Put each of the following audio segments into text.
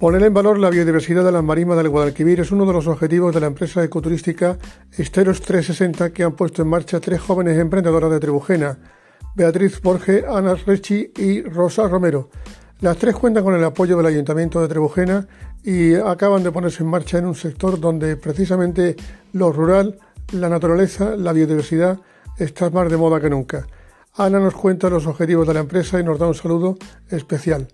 Poner en valor la biodiversidad de las marismas del Guadalquivir es uno de los objetivos de la empresa ecoturística Esteros 360 que han puesto en marcha tres jóvenes emprendedoras de Trebujena, Beatriz Borge, Ana Rechi y Rosa Romero. Las tres cuentan con el apoyo del Ayuntamiento de Trebujena y acaban de ponerse en marcha en un sector donde precisamente lo rural, la naturaleza, la biodiversidad está más de moda que nunca. Ana nos cuenta los objetivos de la empresa y nos da un saludo especial.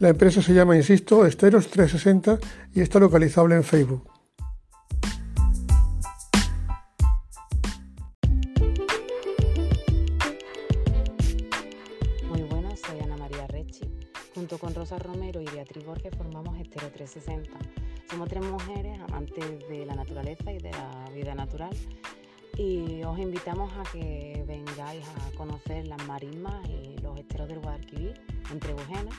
La empresa se llama, insisto, Esteros 360 y está localizable en Facebook. Muy buenas, soy Ana María Rechi. Junto con Rosa Romero y Beatriz Borges formamos Estero 360. Somos tres mujeres amantes de la naturaleza y de la vida natural y os invitamos a que vengáis a conocer las marismas y los esteros del Guadalquivir en Trebujena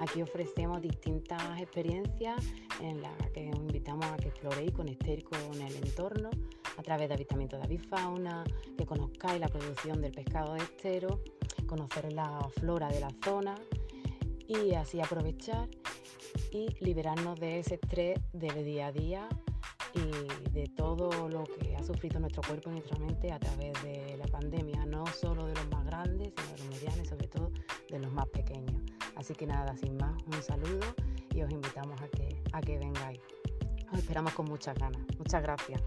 Aquí ofrecemos distintas experiencias en las que os invitamos a que exploréis, conectéis con el entorno a través de avistamiento de avifauna, que conozcáis la producción del pescado de estero, conocer la flora de la zona y así aprovechar y liberarnos de ese estrés del día a día y de todo lo que ha sufrido nuestro cuerpo y nuestra mente a través de la pandemia, no solo de los más grandes, sino de los medianos y sobre todo de los más pequeños. Así que nada, sin más, un saludo y os invitamos a que, a que vengáis. Os esperamos con muchas ganas. Muchas gracias.